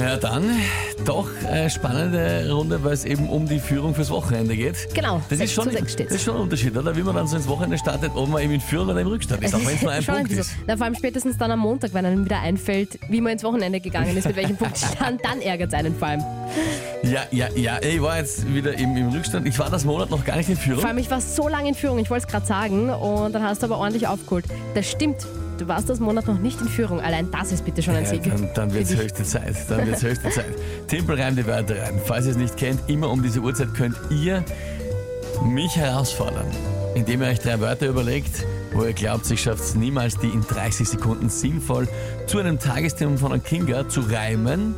Ja, dann doch eine spannende Runde, weil es eben um die Führung fürs Wochenende geht. Genau, Das ist, 6 schon, zu 6 das steht's. ist schon ein Unterschied, oder? Wie man dann so ins Wochenende startet, ob man eben in Führung oder im Rückstand ist, auch wenn es nur ein Schon Punkt so. ist. Na, vor allem spätestens dann am Montag, wenn einem wieder einfällt, wie man ins Wochenende gegangen ist, mit welchem Punktstand, dann ärgert es einen vor allem. Ja, ja, ja. Ich war jetzt wieder im, im Rückstand. Ich war das Monat noch gar nicht in Führung. Vor allem, ich war so lange in Führung, ich wollte es gerade sagen, und dann hast du aber ordentlich aufgeholt. Das stimmt, du warst das Monat noch nicht in Führung. Allein das ist bitte schon ein Ja, Sieg. dann dann wird es höchste Zeit. Dann wird's höchste Zeit. Tempel reimt die Wörter rein. Falls ihr es nicht kennt, immer um diese Uhrzeit könnt ihr mich herausfordern, indem ihr euch drei Wörter überlegt, wo ihr glaubt, ich schafft es niemals, die in 30 Sekunden sinnvoll zu einem Tagesthema von einem Kinga zu reimen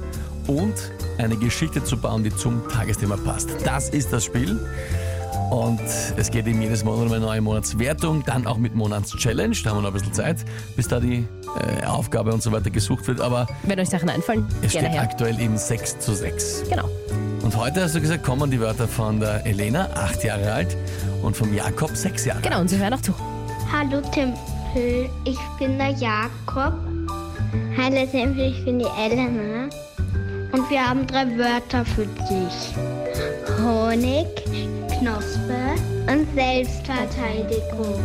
und eine Geschichte zu bauen, die zum Tagesthema passt. Das ist das Spiel. Und es geht eben jedes Monat um eine neue Monatswertung, dann auch mit Monatschallenge. Da haben wir noch ein bisschen Zeit, bis da die äh, Aufgabe und so weiter gesucht wird. Aber Wenn euch Sachen einfallen, es gerne steht her. aktuell eben 6 zu 6. Genau. Und heute hast du gesagt, kommen die Wörter von der Elena, 8 Jahre alt, und vom Jakob, 6 Jahre Genau, alt. und Sie hören auch zu. Hallo Tempel, ich bin der Jakob. Hallo Tempel, ich bin die Elena. Und wir haben drei Wörter für dich. Honig, Knospe und Selbstverteidigung.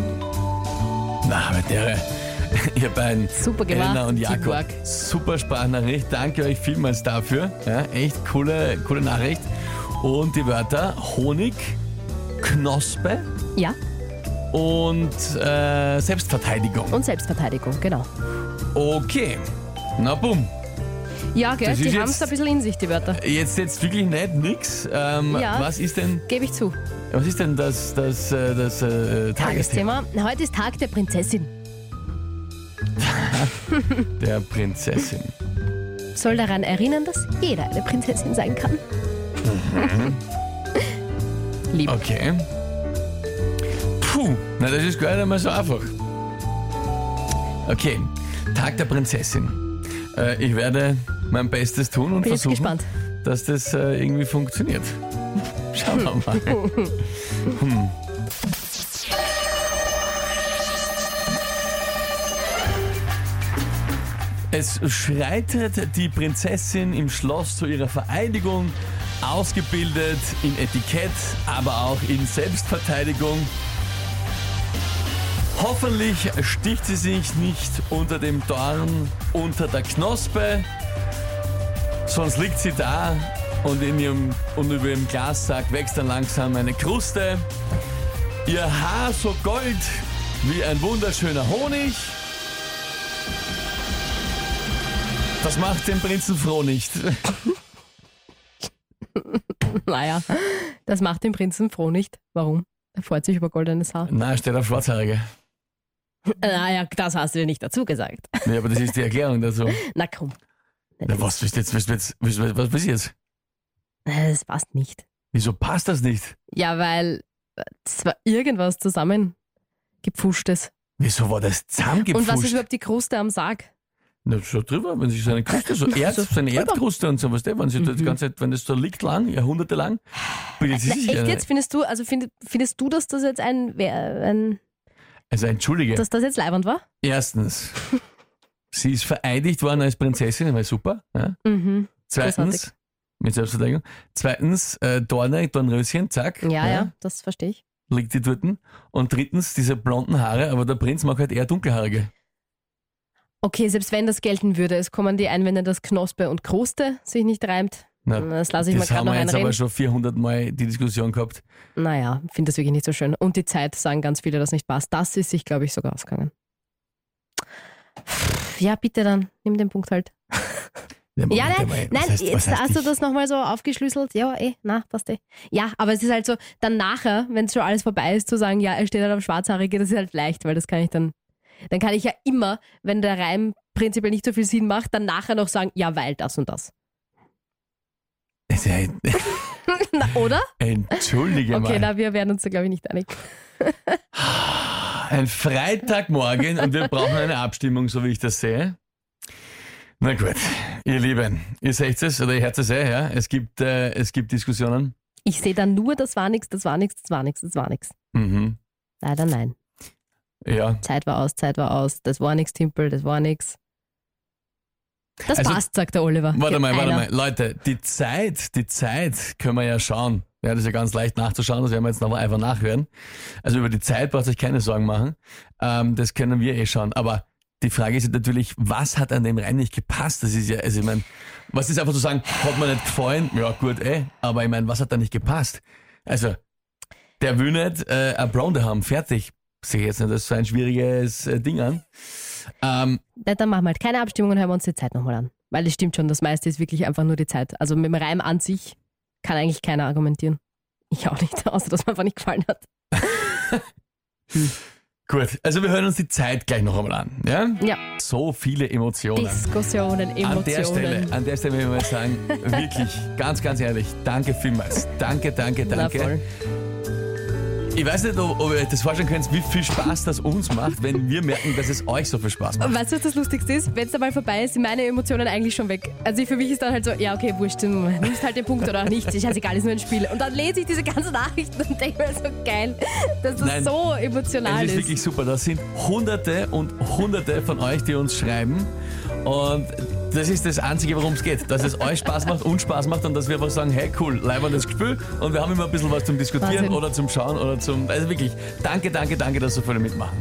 Na, mit der, ihr beiden, Super gemacht, Elena und Jakob, Teamwork. super Sprachnachricht. Danke euch vielmals dafür. Ja, echt coole, coole Nachricht. Und die Wörter Honig, Knospe Ja, und äh, Selbstverteidigung. und Selbstverteidigung, genau. Okay, na bumm. Ja, gell, Das ist die haben es ein bisschen in sich, die Wörter. Jetzt jetzt wirklich nicht nix. Ähm, Ja. Was ist denn, Gebe ich zu. was ist denn das, das, äh, das äh, Tagesthema Tagesthema. Heute ist Tag der Prinzessin. der Prinzessin? Soll daran erinnern, dass jeder eine Prinzessin sein kann. Mhm. Lieb. Okay. Puh, na das ist gar nicht einmal so einfach. Okay, Tag der Prinzessin. Äh, ich werde mein Bestes tun und Bin jetzt versuchen, gespannt. dass das äh, irgendwie funktioniert. Schauen wir mal. Hm. Es schreitet die Prinzessin im Schloss zu ihrer Vereidigung, ausgebildet in Etikett, aber auch in Selbstverteidigung. Hoffentlich sticht sie sich nicht unter dem Dorn unter der Knospe, sonst liegt sie da und, in ihrem, und über ihrem Glassack wächst dann langsam eine Kruste. Ihr Haar so gold wie ein wunderschöner Honig. Das macht den Prinzen froh nicht. Naja, das macht den Prinzen froh nicht. Warum? Er freut sich über goldenes Haar. Na, steht auf Schwarzhaarige. Naja, das hast du dir nicht dazu gesagt. Ja, aber das ist die Erklärung dazu. Na komm. Na, was willst du jetzt? Was, willst, was, was, was willst du jetzt? Äh, Das passt nicht. Wieso passt das nicht? Ja, weil äh, es war irgendwas zusammengepfuschtes. Wieso war das Und was ist zusammengepfuscht? überhaupt die Kruste am Sarg? Na, so drüber, wenn sie so eine Kruste, so, Erd, So so eine drüber. Erdkruste und so was, wenn sie das ganze Zeit, wenn das so liegt lang, jahrhundertelang, bildet sie sich echt jetzt? Findest du, also find, findest du, dass das jetzt ein, ein Also entschuldige, dass das jetzt leibend war? erstens, sie ist vereidigt worden als Prinzessin, war super. Ja? Mhm. Zweitens, mit Selbstverteidigung. Zweitens, äh, Dorne, Dornröschen, zack, Ja, ja, das verstehe ich. liegt die dort. Und drittens, diese blonden Haare, aber der Prinz mag halt eher dunkelhaarige. Okay, selbst wenn das gelten würde, es kommen die Einwände, dass Knospe und Kruste sich nicht reimt. Na, Das lasse ich mal das gerade haben noch wir jetzt aber einreden. schon 400 Mal die Diskussion gehabt. Naja, finde das wirklich nicht so schön. Und die Zeit sagen ganz viele, dass nicht passt. Das ist sich, glaube ich, sogar ausgegangen. Ja, bitte dann, nimm den Punkt halt. Ja, nein, was nein, heißt- jetzt hast du ich- das nochmal so aufgeschlüsselt. Ja, eh, na, passt eh. Ja, aber es ist halt so, dann nachher, wenn schon alles vorbei ist, zu sagen, ja, er steht halt auf Schwarzhaarige, das ist halt leicht, weil das kann ich dann, dann kann ich ja immer, wenn der Reim prinzipiell nicht so viel Sinn macht, dann nachher noch sagen, ja, weil das und das. Das ist ja ein- Na, oder? Entschuldige Okay, mal. na, wir werden uns da, glaube ich, nicht einig. Ein Freitagmorgen und wir brauchen eine Abstimmung, so wie ich das sehe. Na gut, ihr Lieben, ihr seht es oder ihr hört es eh, ja. Es gibt, äh, es gibt Diskussionen. Ich sehe dann nur, das war nichts, das war nichts, das war nichts, das war nichts. Mhm. Leider nein. Ja. Zeit war aus, Zeit war aus. Das war nix, Timpel, das war nix. Das Also- passt, sagt der Oliver. Warte mal, warte mal. Leute, die Zeit, die Zeit können wir ja schauen. Ja, das ist ja ganz leicht nachzuschauen, das werden wir jetzt noch einfach nachhören. Also über die Zeit braucht euch keine Sorgen machen. Ähm, das können wir eh schauen. Aber die Frage ist natürlich, was hat an dem Reim nicht gepasst? Das ist ja, also ich meine, was ist einfach zu sagen, hat mir nicht gefallen? Ja, gut, eh. Aber ich meine, was hat da nicht gepasst? Also, der will nicht äh, eine Blonde haben, fertig. Sehe ich jetzt nicht, das ist so ein schwieriges äh, Ding an. Ähm, Ja, Dann machen wir halt keine Abstimmung und hören wir uns die Zeit nochmal an. Weil es stimmt schon, das meiste ist wirklich einfach nur die Zeit. Also mit dem Reim an sich kann eigentlich keiner argumentieren. Ich auch nicht, außer dass mir einfach nicht gefallen hat. gut, also wir hören uns die Zeit gleich noch einmal an. Ja? Ja, So viele Emotionen. Diskussionen, Emotionen. An der Stelle, an der Stelle will ich mal sagen, wirklich, ganz, ganz ehrlich, danke vielmals. Danke, danke, Na danke. voll. Ich weiß nicht, ob, ob ihr euch das vorstellen könnt, wie viel Spaß das uns macht, wenn wir merken, dass es euch so viel Spaß macht. Weißt du, was das Lustigste ist? Wenn es einmal vorbei ist, sind meine Emotionen eigentlich schon weg. Also für mich ist dann halt so, ja, okay, wurscht, du nimmst halt den Punkt oder auch nicht. Ist scheißegal, ist nur ein Spiel. Und dann lese ich diese ganzen Nachrichten und denke mir so, geil, dass das Nein, so emotional ist ist. wirklich super. Das sind hunderte und hunderte von euch, die uns schreiben. Und das ist das Einzige, worum es geht. Dass es euch Spaß macht, uns Spaß macht und dass wir einfach sagen, hey cool, leibendes Gefühl und wir haben immer ein bisschen was zum Diskutieren Wahnsinn. oder zum Schauen oder zum... Also wirklich, danke, danke, danke, dass so viele mitmachen.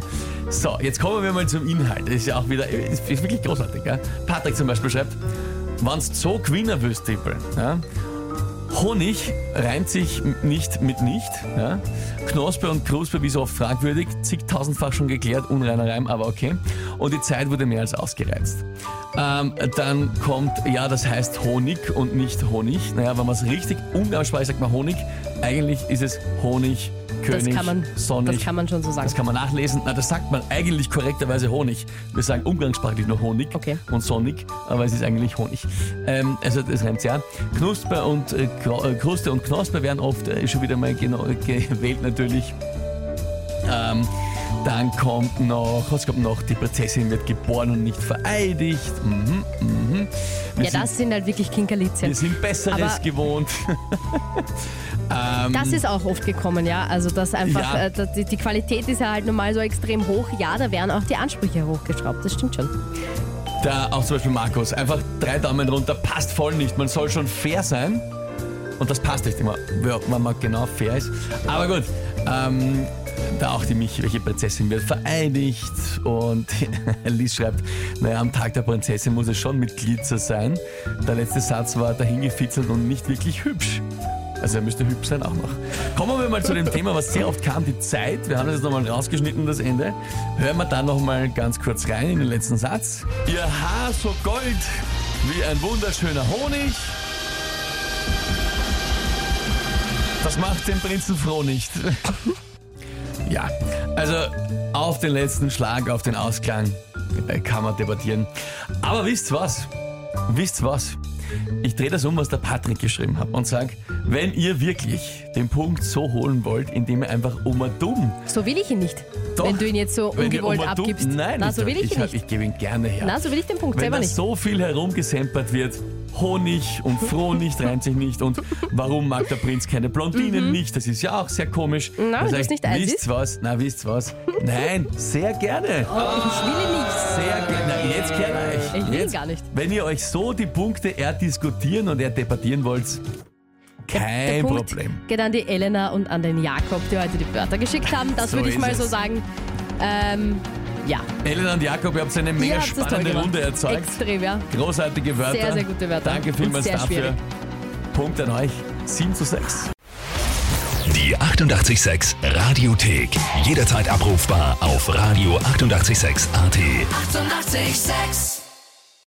So, jetzt kommen wir mal zum Inhalt. Das ist ja auch wieder, ist, ist wirklich großartig. Ja? Patrick zum Beispiel schreibt, wenn du so gewinnen willst, Tippel, ja, Honig reimt sich nicht mit nicht. Ja? Knospe und Kruspe, wie so oft fragwürdig, zigtausendfach schon geklärt, unreiner Reim, aber okay. Und die Zeit wurde mehr als ausgereizt. Ähm, dann kommt, ja, das heißt Honig und nicht Honig. Naja, wenn man es richtig umgangssprachlich sagt, man Honig. Eigentlich ist es Honig, das, König, kann man, Sonnig. das kann man schon so sagen. Das kann man nachlesen. Na, das sagt man eigentlich korrekterweise Honig. Wir sagen umgangssprachlich nur Honig Okay. und Sonnig, aber es ist eigentlich Honig. Ähm, also das reimt ja. Knusper und äh, äh, Kruste und Knospe werden oft äh, schon wieder mal gewählt natürlich. Ähm, dann kommt noch, was kommt noch? Die Prinzessin wird geboren und nicht vereidigt. Mhm, mhm. Ja, sind, das sind halt wirklich Kinkerlitzchen. wir sind Besseres Aber- gewohnt. ähm, Das ist auch oft gekommen, ja. Also das einfach, Ja. äh, die, die Qualität ist ja halt normal so extrem hoch. Ja, da werden auch die Ansprüche hochgeschraubt, das stimmt schon. Da auch zum Beispiel Markus, einfach drei Daumen runter, passt voll nicht. Man soll schon fair sein. Und das passt nicht immer, wenn man genau fair ist. Aber gut, ähm, da auch die Michi, welche Prinzessin wird vereidigt. Und Liz schreibt, naja, am Tag der Prinzessin muss es schon mit Glitzer sein. Der letzte Satz war dahingefitzelt und nicht wirklich hübsch. Also er müsste hübsch sein auch noch. Kommen wir mal zu dem Thema, was sehr oft kam, die Zeit. Wir haben das jetzt nochmal rausgeschnitten, das Ende. Hören wir da nochmal ganz kurz rein in den letzten Satz. Ihr Haar so gold wie ein wunderschöner Honig. Das macht den Prinzen froh nicht. ja, also auf den letzten Schlag, auf den Ausklang äh, kann man debattieren. Aber wisst was? Wisst was? Ich drehe das um, was der Patrick geschrieben hat und sage, wenn ihr wirklich den Punkt so holen wollt, indem ihr einfach Oma dumm, So will ich ihn nicht. Doch. Wenn du ihn jetzt so wenn ungewollt dumm, abgibst. nein, Na, so will ich ihn hab- nicht. ich gebe ihn gerne her. Na, so will ich den Punkt wenn selber nicht. so viel herumgesempert wird, Honig und froh nicht, reimt sich nicht und warum mag der Prinz keine Blondinen nicht, das ist ja auch sehr komisch. Mhm. Na, sag du's ich, nicht eins Wisst was? Na, wisst was? Nein, sehr gerne. Oh, ich will nicht. Sehr gerne. Na, jetzt gerne euch. Ich will jetzt, gar nicht. Wenn ihr euch so die Punkte erdiskutieren und erdebattieren wollt, kein Der Punkt Problem. geht an die Elena und an den Jakob, die heute die Wörter geschickt haben. Das So würde ich mal es. so sagen. Ähm, ja, Elena und Jakob, ihr habt eine mega ihr habt das toll spannende gemacht. Runde erzeugt. Extrem, ja. Großartige Wörter. Sehr, sehr gute Wörter. Danke Und vielmals sehr dafür. schwierig. Punkt an euch. 7 zu 6. Die 886 Radiothek. Jederzeit abrufbar auf radio886.at. 886! 886